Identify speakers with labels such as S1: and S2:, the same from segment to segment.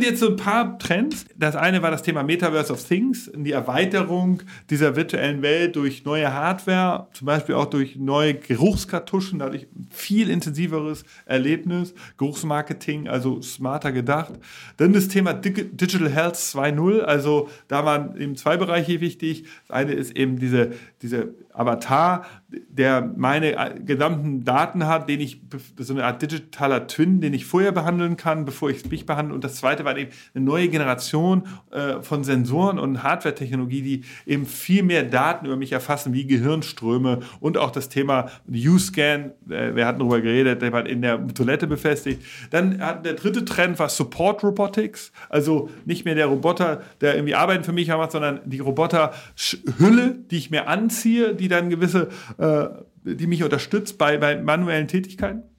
S1: sind jetzt so ein paar Trends. Das eine war das Thema Metaverse of Things, die Erweiterung dieser virtuellen Welt durch neue Hardware, zum Beispiel auch durch neue Geruchskartuschen, dadurch viel intensiveres Erlebnis, Geruchsmarketing, also smarter gedacht. Dann das Thema Digital Health 2.0, also da waren eben zwei Bereiche wichtig. Das eine ist eben diese, diese Avatar, der meine gesamten Daten hat, den ich, so eine Art digitaler Twin, den ich vorher behandeln kann, bevor ich mich behandle. Und das zweite war eben eine neue Generation äh, von Sensoren und Hardware-Technologie, die eben viel mehr Daten über mich erfassen, wie Gehirnströme und auch das Thema U-Scan, äh, wir hatten darüber geredet, der war in der Toilette befestigt. Dann hat der dritte Trend war Support Robotics, also nicht mehr der Roboter, der irgendwie Arbeiten für mich macht, sondern die Roboter-Hülle, die ich mir anziehe, die dann gewisse, äh, die mich unterstützt bei, bei manuellen Tätigkeiten.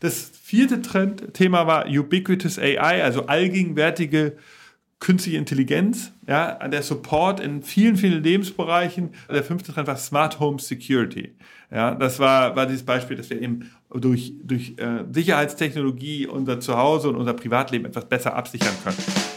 S1: Das vierte Trendthema war Ubiquitous AI, also allgegenwärtige künstliche Intelligenz, ja, der Support in vielen, vielen Lebensbereichen. Der fünfte Trend war Smart Home Security. Ja, das war, war dieses Beispiel, dass wir eben durch, durch äh, Sicherheitstechnologie unser Zuhause und unser Privatleben etwas besser absichern können.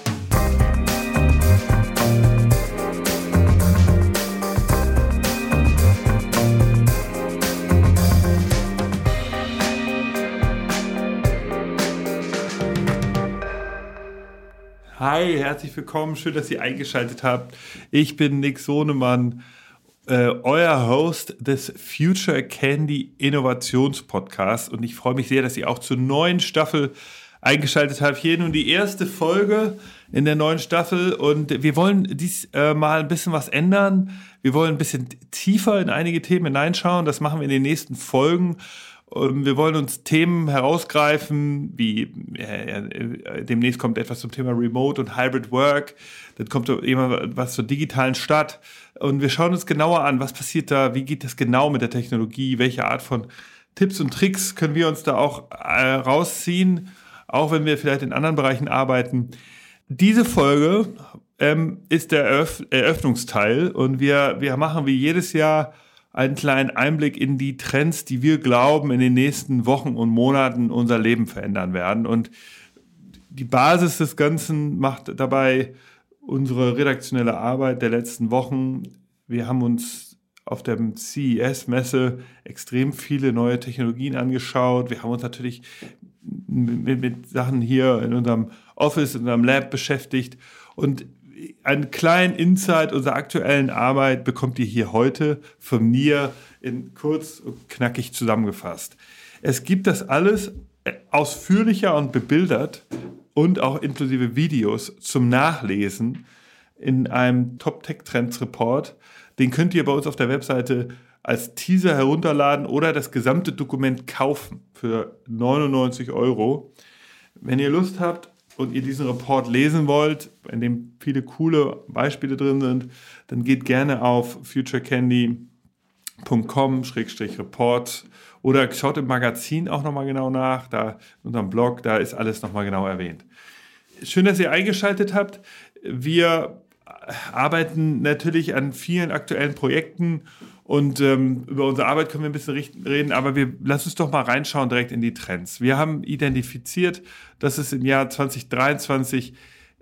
S1: Hi, herzlich willkommen. Schön, dass ihr eingeschaltet habt. Ich bin Nick Sohnemann, äh, euer Host des Future Candy Innovations und ich freue mich sehr, dass ihr auch zur neuen Staffel eingeschaltet habt. Hier nun die erste Folge in der neuen Staffel und wir wollen dies äh, ein bisschen was ändern. Wir wollen ein bisschen tiefer in einige Themen hineinschauen. Das machen wir in den nächsten Folgen. Ähm, wir wollen uns Themen herausgreifen, wie äh, äh, demnächst kommt etwas zum Thema Remote und Hybrid Work, dann kommt immer was zur digitalen Stadt. Und wir schauen uns genauer an, was passiert da, wie geht das genau mit der Technologie, welche Art von Tipps und Tricks können wir uns da auch äh, rausziehen, auch wenn wir vielleicht in anderen Bereichen arbeiten. Diese Folge ähm, ist der Eröff Eröffnungsteil. Und wir, wir machen wie jedes Jahr einen kleinen Einblick in die Trends, die wir glauben, in den nächsten Wochen und Monaten unser Leben verändern werden. Und die Basis des Ganzen macht dabei unsere redaktionelle Arbeit der letzten Wochen. Wir haben uns auf der CES-Messe extrem viele neue Technologien angeschaut. Wir haben uns natürlich mit, mit Sachen hier in unserem Office, in unserem Lab beschäftigt. Und einen kleinen Insight unserer aktuellen Arbeit bekommt ihr hier heute von mir in kurz und knackig zusammengefasst. Es gibt das alles ausführlicher und bebildert und auch inklusive Videos zum Nachlesen in einem Top Tech Trends Report. Den könnt ihr bei uns auf der Webseite als Teaser herunterladen oder das gesamte Dokument kaufen für 99 Euro. Wenn ihr Lust habt, und ihr diesen Report lesen wollt, in dem viele coole Beispiele drin sind, dann geht gerne auf futurecandy.com-report oder schaut im Magazin auch nochmal genau nach, da in unserem Blog, da ist alles nochmal genau erwähnt. Schön, dass ihr eingeschaltet habt. Wir arbeiten natürlich an vielen aktuellen Projekten und ähm, über unsere Arbeit können wir ein bisschen reden, aber wir lass uns doch mal reinschauen direkt in die Trends. Wir haben identifiziert, dass es im Jahr 2023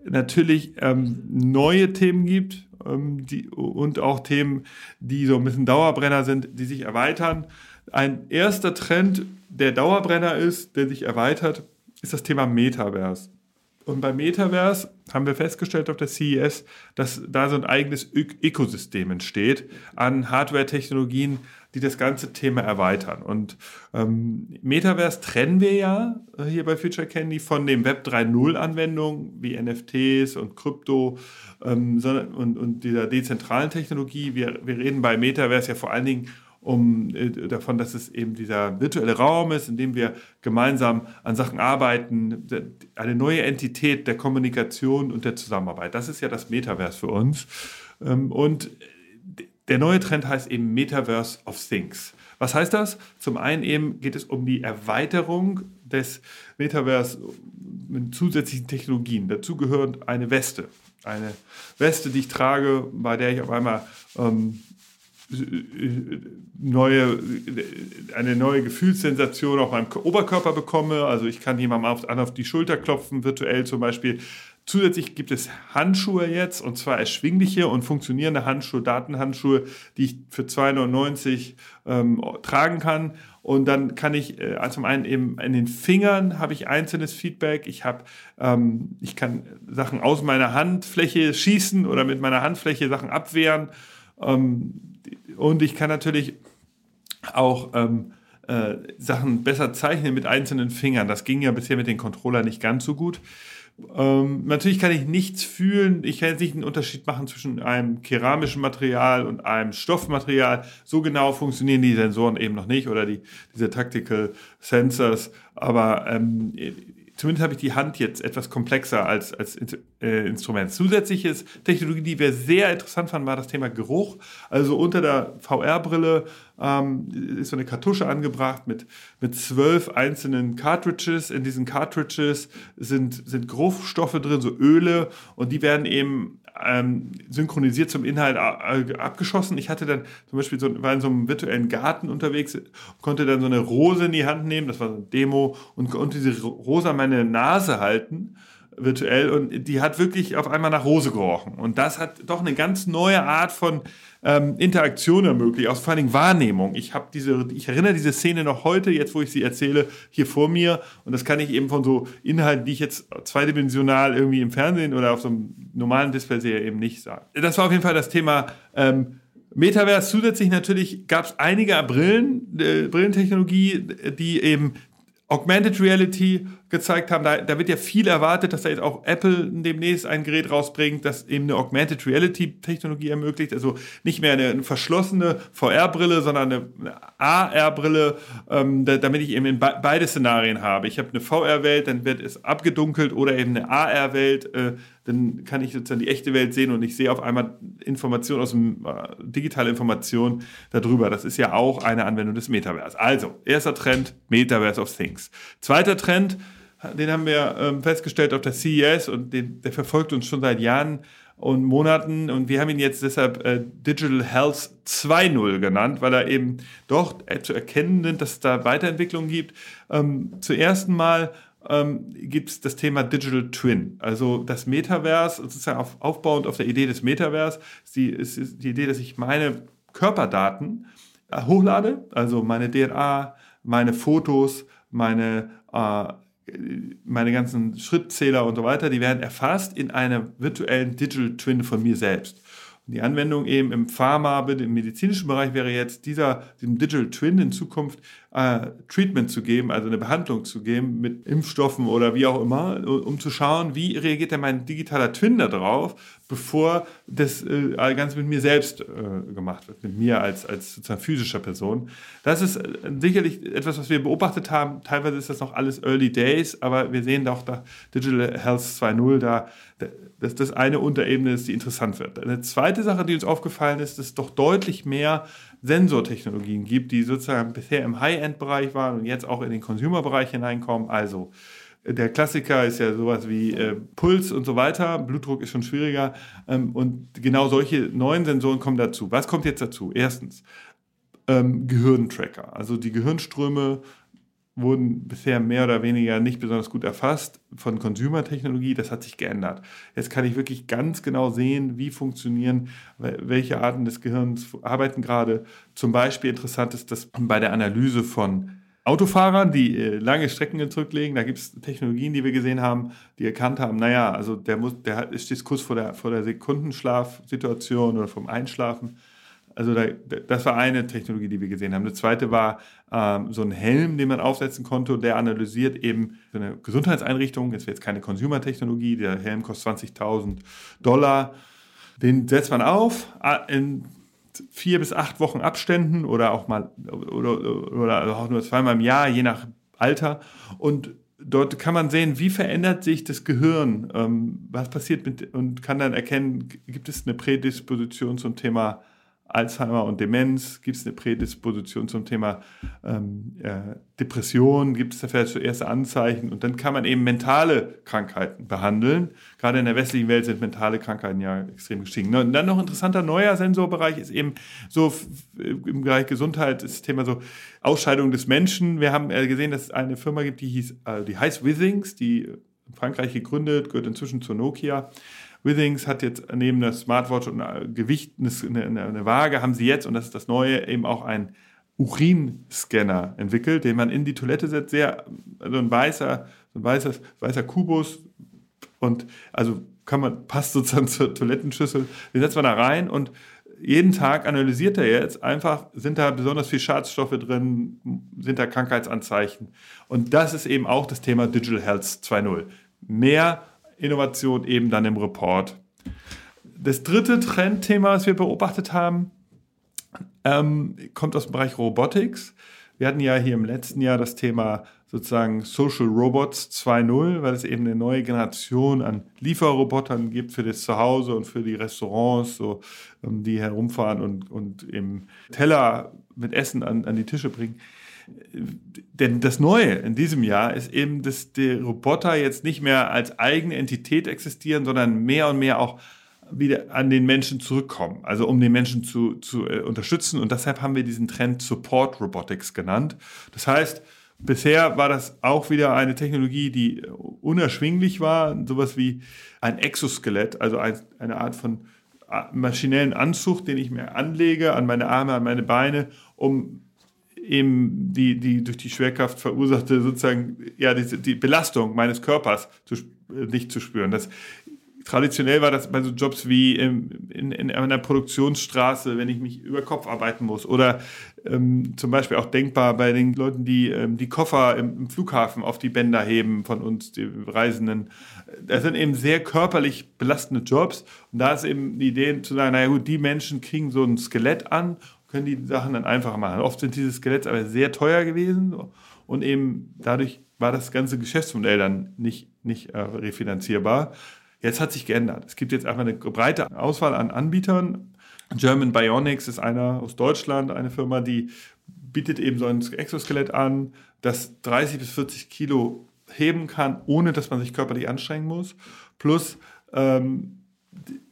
S1: natürlich ähm, neue Themen gibt ähm, die, und auch Themen, die so ein bisschen Dauerbrenner sind, die sich erweitern. Ein erster Trend, der Dauerbrenner ist, der sich erweitert, ist das Thema Metaverse. Und beim Metaverse haben wir festgestellt auf der CES, dass da so ein eigenes Ökosystem entsteht an Hardware-Technologien, die das ganze Thema erweitern. Und ähm, Metaverse trennen wir ja hier bei Future Candy von dem Web 3.0-Anwendungen wie NFTs und Krypto ähm, und, und dieser dezentralen Technologie. Wir, wir reden bei Metaverse ja vor allen Dingen um äh, davon, dass es eben dieser virtuelle Raum ist, in dem wir gemeinsam an Sachen arbeiten, eine neue Entität der Kommunikation und der Zusammenarbeit. Das ist ja das Metaverse für uns. Ähm, und der neue Trend heißt eben Metaverse of Things. Was heißt das? Zum einen eben geht es um die Erweiterung des Metaverse mit zusätzlichen Technologien. Dazu gehört eine Weste. Eine Weste, die ich trage, bei der ich auf einmal ähm, neue, eine neue Gefühlssensation auf meinem Oberkörper bekomme. Also ich kann jemandem auf, an auf die Schulter klopfen, virtuell zum Beispiel. Zusätzlich gibt es Handschuhe jetzt, und zwar erschwingliche und funktionierende Handschuhe, Datenhandschuhe, die ich für 2,99 ähm, tragen kann. Und dann kann ich äh, zum einen eben in den Fingern habe ich einzelnes Feedback. Ich habe, ähm, ich kann Sachen aus meiner Handfläche schießen oder mit meiner Handfläche Sachen abwehren. Ähm, und ich kann natürlich auch ähm, äh, Sachen besser zeichnen mit einzelnen Fingern. Das ging ja bisher mit den Controller nicht ganz so gut. Ähm, natürlich kann ich nichts fühlen. Ich kann jetzt nicht einen Unterschied machen zwischen einem keramischen Material und einem Stoffmaterial. So genau funktionieren die Sensoren eben noch nicht oder die, diese Tactical Sensors. Aber ähm, zumindest habe ich die Hand jetzt etwas komplexer als, als äh, Instrument. Zusätzliches Technologie, die wir sehr interessant fanden, war das Thema Geruch. Also unter der VR-Brille ähm, ist so eine Kartusche angebracht mit, mit zwölf einzelnen Cartridges. In diesen Cartridges sind, sind Geruchsstoffe drin, so Öle, und die werden eben ähm, synchronisiert zum Inhalt abgeschossen. Ich hatte dann zum Beispiel so, war in so einem virtuellen Garten unterwegs, konnte dann so eine Rose in die Hand nehmen, das war so eine Demo, und konnte diese Rose an meine Nase halten virtuell und die hat wirklich auf einmal nach Rose gerochen. Und das hat doch eine ganz neue Art von ähm, Interaktion ermöglicht, aus vor allen Dingen Wahrnehmung. Ich habe diese, ich erinnere diese Szene noch heute, jetzt wo ich sie erzähle, hier vor mir. Und das kann ich eben von so Inhalten, die ich jetzt zweidimensional irgendwie im Fernsehen oder auf so einem normalen Display sehe, eben nicht sagen. Das war auf jeden Fall das Thema ähm, Metaverse. Zusätzlich natürlich gab es einige Brillen, äh, Brillentechnologie, die eben Augmented Reality gezeigt haben, da, da wird ja viel erwartet, dass da jetzt auch Apple demnächst ein Gerät rausbringt, das eben eine Augmented Reality Technologie ermöglicht. Also nicht mehr eine, eine verschlossene VR-Brille, sondern eine, eine AR-Brille, ähm, da, damit ich eben be beide Szenarien habe. Ich habe eine VR-Welt, dann wird es abgedunkelt oder eben eine AR-Welt, äh, dann kann ich sozusagen die echte Welt sehen und ich sehe auf einmal Informationen aus dem äh, digitale Informationen darüber. Das ist ja auch eine Anwendung des Metaverse. Also, erster Trend, Metaverse of Things. Zweiter Trend, den haben wir ähm, festgestellt auf der CES und den, der verfolgt uns schon seit Jahren und Monaten und wir haben ihn jetzt deshalb äh, Digital Health 2.0 genannt, weil er eben doch äh, zu erkennen sind, dass es da Weiterentwicklungen gibt. Ähm, zum ersten Mal ähm, gibt es das Thema Digital Twin. Also das Metaverse, sozusagen auf, aufbauend auf der Idee des Metaverse, die, ist, ist die Idee, dass ich meine Körperdaten äh, hochlade, also meine DNA, meine Fotos, meine, äh, meine ganzen Schrittzähler und so weiter, die werden erfasst in einer virtuellen Digital Twin von mir selbst. Und die Anwendung eben im Pharma, im medizinischen Bereich wäre jetzt dieser, diesem Digital Twin in Zukunft äh, Treatment zu geben, also eine Behandlung zu geben mit Impfstoffen oder wie auch immer, um zu schauen, wie reagiert denn mein digitaler Twin darauf, bevor das äh, ganz mit mir selbst äh, gemacht wird, mit mir als, als sozusagen physischer Person. Das ist äh, sicherlich etwas, was wir beobachtet haben. Teilweise ist das noch alles Early Days, aber wir sehen doch da Digital Health 2.0 da, dass das eine Unterebene ist, die interessant wird. Eine zweite Sache, die uns aufgefallen ist, ist doch deutlich mehr Sensortechnologien gibt, die sozusagen bisher im High-End-Bereich waren und jetzt auch in den Consumer-Bereich hineinkommen. Also der Klassiker ist ja sowas wie äh, Puls und so weiter. Blutdruck ist schon schwieriger. Ähm, und genau solche neuen Sensoren kommen dazu. Was kommt jetzt dazu? Erstens ähm, Gehirntracker. Also die Gehirnströme wurden bisher mehr oder weniger nicht besonders gut erfasst von Consumer-Technologie. Das hat sich geändert. Jetzt kann ich wirklich ganz genau sehen, wie funktionieren, welche Arten des Gehirns arbeiten gerade. Zum Beispiel interessant ist das bei der Analyse von Autofahrern, die äh, lange Strecken zurücklegen. Da gibt es Technologien, die wir gesehen haben, die erkannt haben, naja, also der, muss, der steht kurz vor der, vor der Sekundenschlafsituation oder vom Einschlafen also da, das war eine Technologie, die wir gesehen haben. Eine zweite war ähm, so ein Helm, den man aufsetzen konnte der analysiert eben so eine Gesundheitseinrichtung. Das wäre jetzt keine Consumer-Technologie. Der Helm kostet 20.000 Dollar. Den setzt man auf in vier bis acht Wochen Abständen oder auch mal oder, oder auch nur zweimal im Jahr, je nach Alter. Und dort kann man sehen, wie verändert sich das Gehirn, ähm, was passiert mit und kann dann erkennen, gibt es eine Prädisposition zum Thema Alzheimer und Demenz? Gibt es eine Prädisposition zum Thema ähm, äh, Depression? Gibt es da vielleicht so erste Anzeichen? Und dann kann man eben mentale Krankheiten behandeln. Gerade in der westlichen Welt sind mentale Krankheiten ja extrem gestiegen. Und dann noch ein interessanter neuer Sensorbereich ist eben so im Bereich Gesundheit das Thema so Ausscheidung des Menschen. Wir haben äh, gesehen, dass es eine Firma gibt, die hieß, äh, die heißt Withings, die in Frankreich gegründet, gehört inzwischen zu Nokia. Withings hat jetzt neben der Smartwatch und Gewicht, eine, eine Waage, haben sie jetzt, und das ist das Neue, eben auch ein Urinscanner entwickelt, den man in die Toilette setzt, sehr, also ein weißer, ein weißer, weißer Kubus und also kann man, passt sozusagen zur Toilettenschüssel, den setzt man da rein und jeden Tag analysiert er jetzt einfach, sind da besonders viel Schadstoffe drin, sind da Krankheitsanzeichen. Und das ist eben auch das Thema Digital Health 2.0. Mehr Innovation eben dann im Report. Das dritte Trendthema, was wir beobachtet haben, ähm, kommt aus dem Bereich Robotics. Wir hatten ja hier im letzten Jahr das Thema sozusagen Social Robots 2.0, weil es eben eine neue Generation an Lieferrobotern gibt für das Zuhause und für die Restaurants, so, ähm, die herumfahren und, und eben Teller mit Essen an, an die Tische bringen. Denn das Neue in diesem Jahr ist eben, dass die Roboter jetzt nicht mehr als eigene Entität existieren, sondern mehr und mehr auch wieder an den Menschen zurückkommen, also um den Menschen zu, zu äh, unterstützen. Und deshalb haben wir diesen Trend Support Robotics genannt. Das heißt, bisher war das auch wieder eine Technologie, die unerschwinglich war, sowas wie ein Exoskelett, also ein, eine Art von äh, maschinellen Anzug, den ich mir anlege an meine Arme, an meine Beine, um eben die, die durch die Schwerkraft verursachte sozusagen ja die, die Belastung meines Körpers zu, nicht zu spüren. Das traditionell war das bei so Jobs wie in, in, in einer Produktionsstraße, wenn ich mich über Kopf arbeiten muss. Oder ähm, zum Beispiel auch denkbar bei den Leuten, die ähm, die Koffer im, im, Flughafen auf die Bänder heben von uns, die Reisenden. Das sind eben sehr körperlich belastende Jobs. Und da ist eben die Idee zu sagen, naja gut, die Menschen kriegen so ein Skelett an, können die Sachen dann einfach machen. Oft sind diese Skeletts aber sehr teuer gewesen und eben dadurch war das ganze Geschäftsmodell dann nicht, nicht äh, refinanzierbar. Jetzt hat sich geändert. Es gibt jetzt einfach eine breite Auswahl an Anbietern. German Bionics ist einer aus Deutschland, eine Firma, die bietet eben so ein Exoskelett an, das 30 bis 40 Kilo heben kann, ohne dass man sich körperlich anstrengen muss. Plus ähm,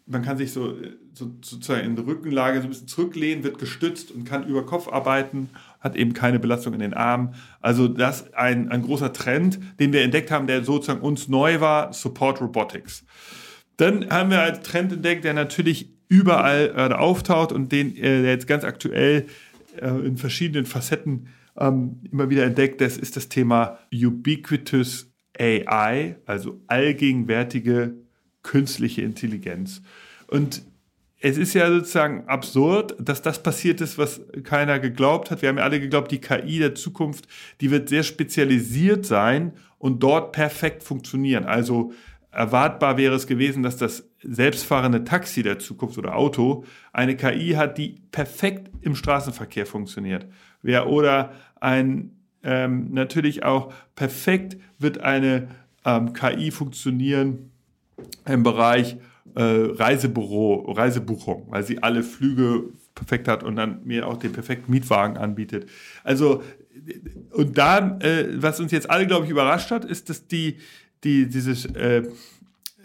S1: man kann sich so, so, sozusagen in der Rückenlage so ein bisschen zurücklehnen, wird gestützt und kann über Kopf arbeiten, hat eben keine Belastung in den Armen. Also das ein, ein großer Trend, den wir entdeckt haben, der sozusagen uns neu war, Support Robotics. Dann haben wir einen Trend entdeckt, der natürlich überall äh, auftaucht und den, äh, der jetzt ganz aktuell äh, in verschiedenen Facetten ähm, immer wieder entdeckt, das ist das Thema Ubiquitous AI, also allgegenwärtige künstliche Intelligenz. Und es ist ja sozusagen absurd, dass das passiert ist, was keiner geglaubt hat. Wir haben ja alle geglaubt, die KI der Zukunft, die wird sehr spezialisiert sein und dort perfekt funktionieren. Also erwartbar wäre es gewesen, dass das selbstfahrende Taxi der Zukunft oder Auto eine KI hat, die perfekt im Straßenverkehr funktioniert. Oder ein ähm, natürlich auch perfekt wird eine ähm, KI funktionieren im Bereich äh, Reisebüro, Reisebuchung, weil sie alle Flüge perfekt hat und dann mir auch den perfekten Mietwagen anbietet. Also, und da, äh, was uns jetzt alle, glaube ich, überrascht hat, ist, dass die, die, dieses, äh,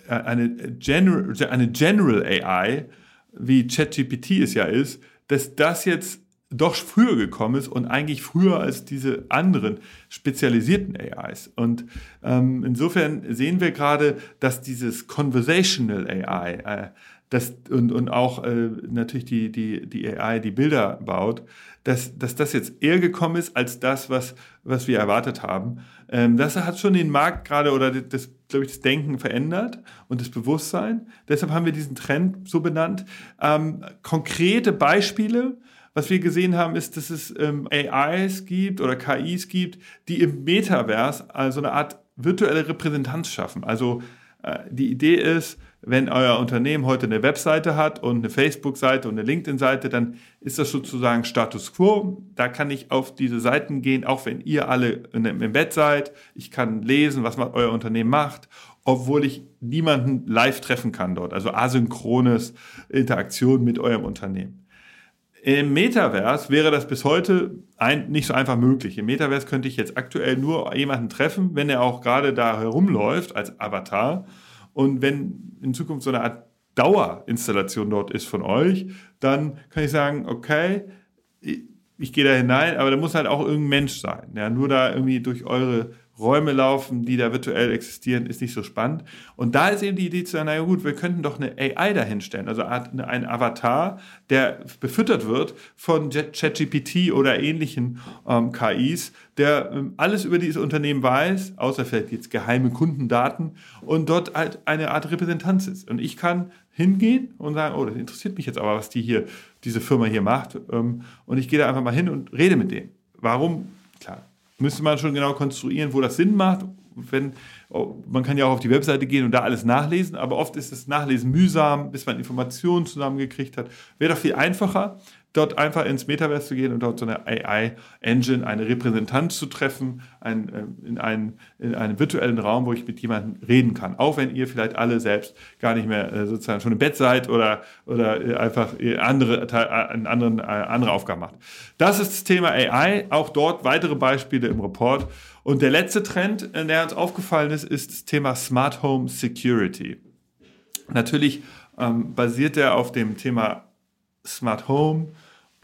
S1: eine, General, eine General AI, wie ChatGPT es ja ist, dass das jetzt doch früher gekommen ist und eigentlich früher als diese anderen spezialisierten AIs. Und ähm, insofern sehen wir gerade, dass dieses Conversational AI äh, das, und, und auch äh, natürlich die, die, die AI, die Bilder baut, dass, dass das jetzt eher gekommen ist als das, was, was wir erwartet haben. Ähm, das hat schon den Markt gerade oder das, glaube ich, das Denken verändert und das Bewusstsein. Deshalb haben wir diesen Trend so benannt. Ähm, konkrete Beispiele, was wir gesehen haben, ist, dass es ähm, AIs gibt oder KIs gibt, die im Metaverse also eine Art virtuelle Repräsentanz schaffen. Also äh, die Idee ist, wenn euer Unternehmen heute eine Webseite hat und eine Facebook-Seite und eine LinkedIn-Seite, dann ist das sozusagen Status quo. Da kann ich auf diese Seiten gehen, auch wenn ihr alle im Bett seid. Ich kann lesen, was euer Unternehmen macht, obwohl ich niemanden live treffen kann dort. Also asynchrones Interaktion mit eurem Unternehmen. Im Metaverse wäre das bis heute ein, nicht so einfach möglich. Im Metaverse könnte ich jetzt aktuell nur jemanden treffen, wenn er auch gerade da herumläuft als Avatar. Und wenn in Zukunft so eine Art Dauerinstallation dort ist von euch, dann kann ich sagen, okay, ich, ich gehe da hinein, aber da muss halt auch irgendein Mensch sein. Ja, nur da irgendwie durch eure Räume laufen, die da virtuell existieren, ist nicht so spannend. Und da ist eben die Idee zu sagen, naja gut, wir könnten doch eine AI dahinstellen, also ein Avatar, der befüttert wird von ChatGPT oder ähnlichen ähm, KIs, der ähm, alles über dieses Unternehmen weiß, außer vielleicht jetzt geheime Kundendaten und dort halt eine Art Repräsentanz ist. Und ich kann hingehen und sagen, oh, das interessiert mich jetzt aber, was die hier, diese Firma hier macht. Ähm, und ich gehe da einfach mal hin und rede mit denen. Warum? Klar, müsste man schon genau konstruieren, wo das Sinn macht. Wenn, man kann ja auch auf die Webseite gehen und da alles nachlesen, aber oft ist das Nachlesen mühsam, bis man Informationen zusammengekriegt hat. Wäre doch viel einfacher, dort einfach ins Metaverse zu gehen und dort so eine AI-Engine, eine Repräsentanz zu treffen, ein, äh, in, einen, in einem virtuellen Raum, wo ich mit jemandem reden kann. Auch wenn ihr vielleicht alle selbst gar nicht mehr äh, sozusagen schon im Bett seid oder, oder einfach andere, äh, anderen, andere Aufgaben macht. Das ist das Thema AI. Auch dort weitere Beispiele im Report. Und der letzte Trend, der uns aufgefallen ist, ist das Thema Smart Home Security. Natürlich ähm, basiert er auf dem Thema Smart Home,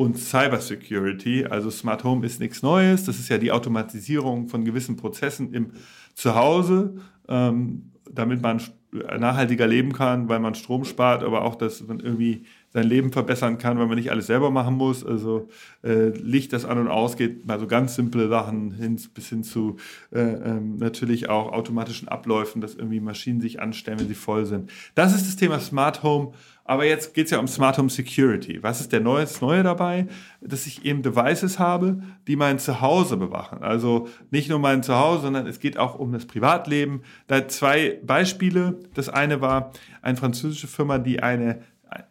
S1: und Cybersecurity. Also Smart Home ist nichts Neues. Das ist ja die Automatisierung von gewissen Prozessen im Zuhause, ähm, damit man nachhaltiger leben kann, weil man Strom spart, aber auch, dass man irgendwie sein Leben verbessern kann, weil man nicht alles selber machen muss. Also äh, Licht, das an und ausgeht, mal so ganz simple Sachen hin, bis hin zu äh, ähm, natürlich auch automatischen Abläufen, dass irgendwie Maschinen sich anstellen, wenn sie voll sind. Das ist das Thema Smart Home aber jetzt geht es ja um Smart Home Security. Was ist der Neue, das Neue dabei? Dass ich eben Devices habe, die mein Zuhause bewachen. Also nicht nur mein Zuhause, sondern es geht auch um das Privatleben. Da zwei Beispiele. Das eine war eine französische Firma, die eine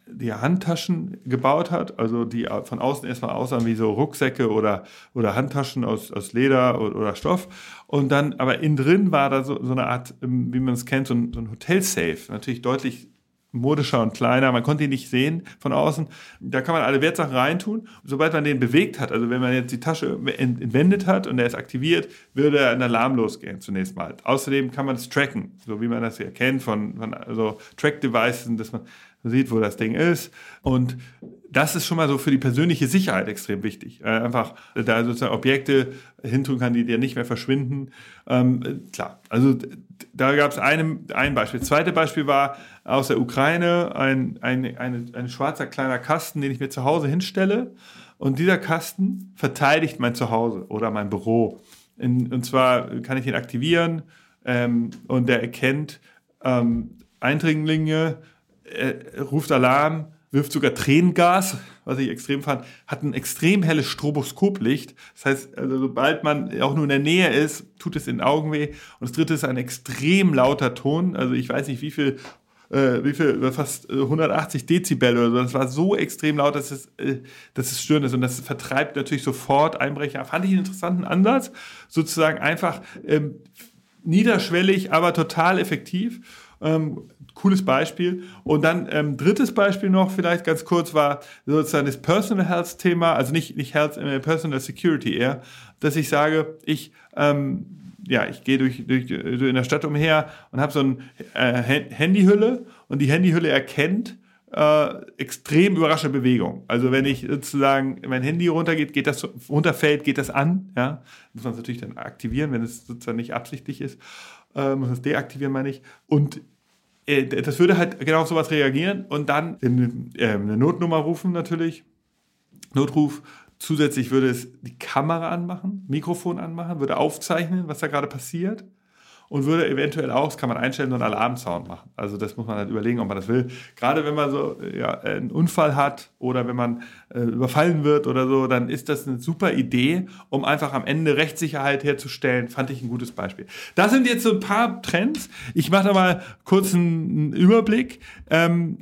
S1: die Handtaschen gebaut hat, also die von außen erstmal aussahen wie so Rucksäcke oder, oder Handtaschen aus, aus Leder oder, oder Stoff. Und dann, aber innen drin war da so, so eine Art, ähm, wie man es kennt, so ein, so ein Hotel-Safe. Natürlich deutlich modischer und kleiner, man konnte ihn nicht sehen von außen. Da kann man alle Wertsachen reintun. Sobald man den bewegt hat, also wenn man jetzt die Tasche entwendet hat und er ist aktiviert, würde ein Alarm losgehen zunächst mal. Außerdem kann man es tracken, so wie man das ja kennt von, von also Track-Devices, dass man sieht, wo das Ding ist. Und das ist schon mal so für die persönliche Sicherheit extrem wichtig. Äh, einfach da sozusagen Objekte hintun kann, die dir nicht mehr verschwinden. Ähm, klar, also da gab es ein Beispiel. Das zweite Beispiel war aus der Ukraine ein, ein, ein, ein schwarzer kleiner Kasten, den ich mir zu Hause hinstelle. Und dieser Kasten verteidigt mein Zuhause oder mein Büro. In, und zwar kann ich ihn aktivieren ähm, und der erkennt ähm, Eindringlinge, äh, ruft Alarm, wirft sogar Tränengas, was ich extrem fand, hat ein extrem helles Stroboskoplicht. Das heißt, also sobald man auch nur in der Nähe ist, tut es in den Augen weh. Und das dritte ist ein extrem lauter Ton. Also ich weiß nicht, wie viel äh, wie viel, fast 180 Dezibel oder so. Das war so extrem laut, dass es, äh, dass es störend ist. Und das vertreibt natürlich sofort Einbrecher. Fand ich einen interessanten Ansatz. Sozusagen einfach ähm, niederschwellig, aber total effektiv. Ähm, cooles Beispiel. Und dann ähm, drittes Beispiel noch, vielleicht ganz kurz, war sozusagen das Personal Health Thema, also nicht, nicht Health, äh, Personal Security eher, dass ich sage, ich, ähm, ja, ich gehe durch, durch, durch in der Stadt umher und habe so eine äh, Handyhülle und die Handyhülle erkennt, äh, extrem überraschende Bewegung. Also wenn ich sozusagen mein Handy runtergeht, geht das runterfällt, geht das an. Ja, muss man es natürlich dann aktivieren, wenn es sozusagen nicht absichtlich ist. Muss es deaktivieren, meine ich. Und äh, das würde halt genau auf sowas reagieren und dann äh, eine Notnummer rufen natürlich. Notruf. Zusätzlich würde es die Kamera anmachen, Mikrofon anmachen, würde aufzeichnen, was da gerade passiert und würde eventuell auch, das kann man einstellen, so einen Alarmsound machen. Also das muss man halt überlegen, ob man das will. Gerade wenn man so ja, einen Unfall hat oder wenn man äh, überfallen wird oder so, dann ist das eine super Idee, um einfach am Ende Rechtssicherheit herzustellen. Fand ich ein gutes Beispiel. Das sind jetzt so ein paar Trends. Ich mache da mal kurz einen Überblick. Ähm,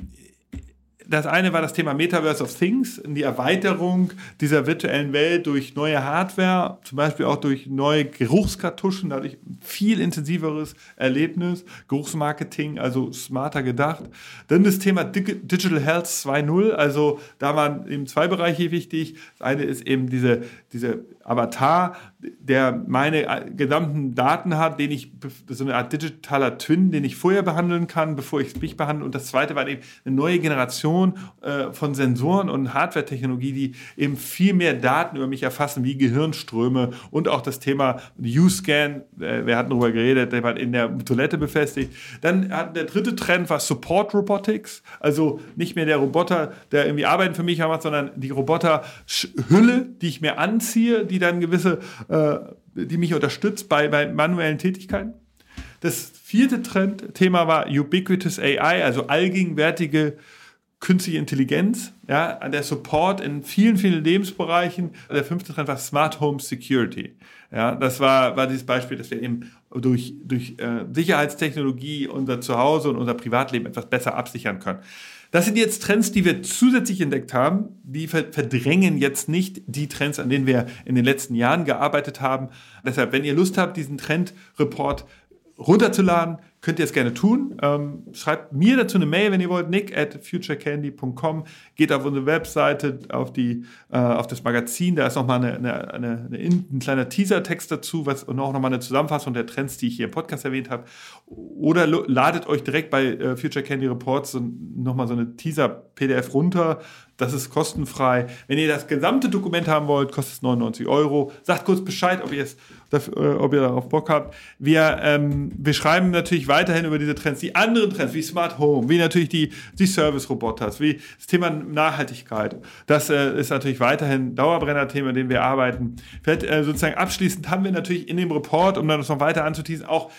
S1: das eine war das Thema Metaverse of Things, die Erweiterung dieser virtuellen Welt durch neue Hardware, zum Beispiel auch durch neue Geruchskartuschen, dadurch viel intensiveres Erlebnis, Geruchsmarketing, also smarter gedacht. Dann das Thema Digital Health 2.0, also da waren eben zwei Bereiche wichtig. Das eine ist eben diese, diese Avatar, der meine gesamten Daten hat, den ich, so eine Art digitaler Twin, den ich vorher behandeln kann, bevor ich mich behandle. Und das zweite war eben eine neue Generation äh, von Sensoren und Hardware-Technologie, die eben viel mehr Daten über mich erfassen, wie Gehirnströme und auch das Thema U-Scan, äh, wir hatten darüber geredet, der war in der Toilette befestigt. Dann hat der dritte Trend war Support Robotics, also nicht mehr der Roboter, der irgendwie Arbeiten für mich macht, sondern die Roboter-Hülle, die ich mir anziehe, die dann gewisse, äh, die mich unterstützt bei, bei manuellen Tätigkeiten. Das vierte Trendthema war Ubiquitous AI, also allgegenwärtige künstliche Intelligenz, ja, der Support in vielen, vielen Lebensbereichen. Der fünfte Trend war Smart Home Security. Ja, das war, war dieses Beispiel, dass wir eben durch, durch äh, Sicherheitstechnologie unser Zuhause und unser Privatleben etwas besser absichern können. Das sind jetzt Trends, die wir zusätzlich entdeckt haben. Die verdrängen jetzt nicht die Trends, an denen wir in den letzten Jahren gearbeitet haben. Deshalb, wenn ihr Lust habt, diesen Trend-Report runterzuladen, könnt ihr es gerne tun. Ähm, schreibt mir dazu eine Mail, wenn ihr wollt, nick at futurecandy.com. Geht auf unsere Webseite, auf, die, äh, auf das Magazin, da ist nochmal eine, eine, eine, eine, ein kleiner Teaser-Text dazu was, und auch nochmal eine Zusammenfassung der Trends, die ich hier im Podcast erwähnt habe. Oder ladet euch direkt bei äh, Future Candy Reports nochmal so eine Teaser-PDF runter. Das ist kostenfrei. Wenn ihr das gesamte Dokument haben wollt, kostet es 99 Euro. Sagt kurz Bescheid, ob ihr, es, äh, ob ihr darauf Bock habt. Wir, ähm, wir schreiben natürlich weiterhin über diese Trends, die anderen Trends, wie Smart Home, wie natürlich die, die Service-Roboters, wie das Thema Nachhaltigkeit. Das äh, ist natürlich weiterhin Dauerbrenner-Thema, in dem wir arbeiten. Vielleicht äh, sozusagen abschließend haben wir natürlich in dem Report, um dann das noch weiter anzuteasen, auch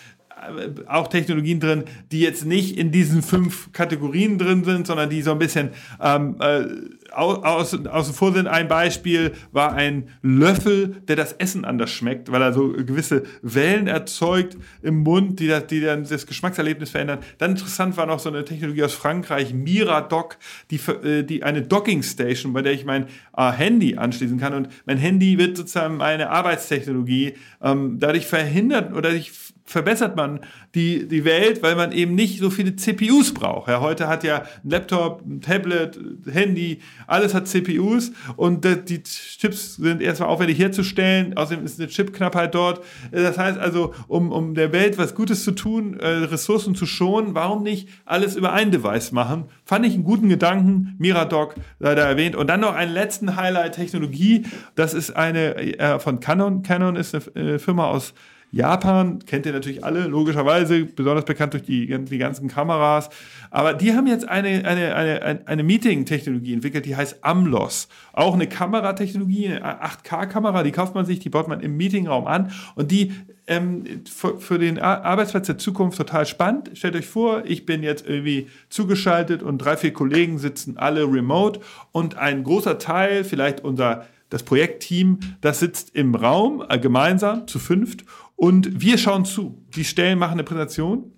S1: auch Technologien drin, die jetzt nicht in diesen fünf Kategorien drin sind, sondern die so ein bisschen ähm, äh, außen aus vor sind. Ein Beispiel war ein Löffel, der das Essen anders schmeckt, weil er so gewisse Wellen erzeugt im Mund, die, das, die dann das Geschmackserlebnis verändern. Dann interessant war noch so eine Technologie aus Frankreich, Miradoc, die, äh, die eine Docking Station, bei der ich mein äh, Handy anschließen kann. Und mein Handy wird sozusagen meine Arbeitstechnologie. Ähm, dadurch verhindert oder ich verbessert man die, die Welt, weil man eben nicht so viele CPUs braucht. Ja, heute hat ja ein Laptop, ein Tablet, Handy, alles hat CPUs und die Chips sind erstmal aufwendig herzustellen. Außerdem ist eine Chipknappheit dort. Das heißt also, um, um der Welt was Gutes zu tun, äh, Ressourcen zu schonen, warum nicht alles über ein Device machen? Fand ich einen guten Gedanken. Miradoc leider erwähnt. Und dann noch einen letzten Highlight Technologie. Das ist eine äh, von Canon. Canon ist eine äh, Firma aus Japan kennt ihr natürlich alle, logischerweise, besonders bekannt durch die, die ganzen Kameras. Aber die haben jetzt eine, eine, eine, eine Meeting-Technologie entwickelt, die heißt AMLOS. Auch eine Kameratechnologie, eine 8K-Kamera, die kauft man sich, die baut man im Meetingraum an und die ähm, für, für, den Arbeitsplatz der Zukunft total spannend. Stellt euch vor, ich bin jetzt irgendwie zugeschaltet und drei, vier Kollegen sitzen alle remote und ein großer Teil, vielleicht unser das Projektteam, das sitzt im Raum äh, gemeinsam zu fünft und wir schauen zu. Die Stellen machen eine Präsentation.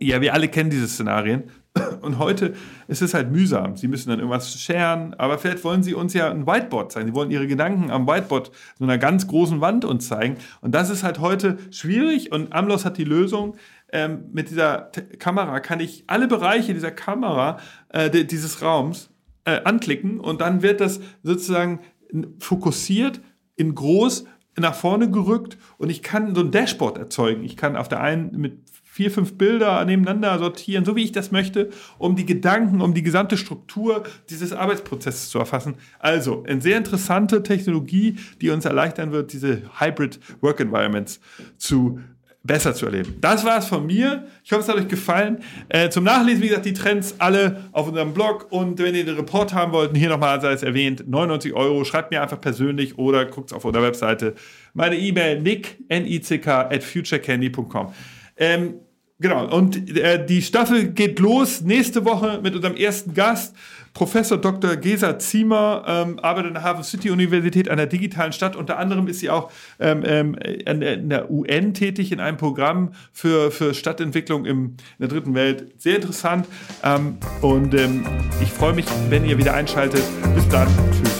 S1: Ja, wir alle kennen diese Szenarien. Und heute ist es halt mühsam. Sie müssen dann irgendwas scheren, aber vielleicht wollen Sie uns ja ein Whiteboard zeigen. Sie wollen Ihre Gedanken am Whiteboard, so einer ganz großen Wand uns zeigen. Und das ist halt heute schwierig und Amlos hat die Lösung. Ähm, mit dieser T Kamera kann ich alle Bereiche dieser Kamera, äh, dieses Raums, äh, anklicken und dann wird das sozusagen fokussiert in groß nach vorne gerückt und ich kann so ein Dashboard erzeugen. Ich kann auf der einen mit vier, fünf Bilder nebeneinander sortieren, so wie ich das möchte, um die Gedanken, um die gesamte Struktur dieses Arbeitsprozesses zu erfassen. Also, eine sehr interessante Technologie, die uns erleichtern wird, diese Hybrid Work Environments zu besser zu erleben. Das war es von mir. Ich hoffe, es hat euch gefallen. Äh, zum Nachlesen, wie gesagt, die Trends alle auf unserem Blog. Und wenn ihr den Report haben wollt, hier nochmal sei es erwähnt, 99 Euro, schreibt mir einfach persönlich oder guckt auf unserer Webseite. Meine E-Mail nick, n-i-c-k, at futurecandy.com. Ähm, genau, und äh, die Staffel geht los nächste Woche mit unserem ersten Gast. Professor Dr. Gesa Ziemer ähm, arbeitet an der Harvard City Universität an der digitalen Stadt. Unter anderem ist sie auch ähm, ähm, in der UN tätig in einem Programm für, für Stadtentwicklung im, in der dritten Welt. Sehr interessant. Ähm, und ähm, ich freue mich, wenn ihr wieder einschaltet. Bis dann. Tschüss.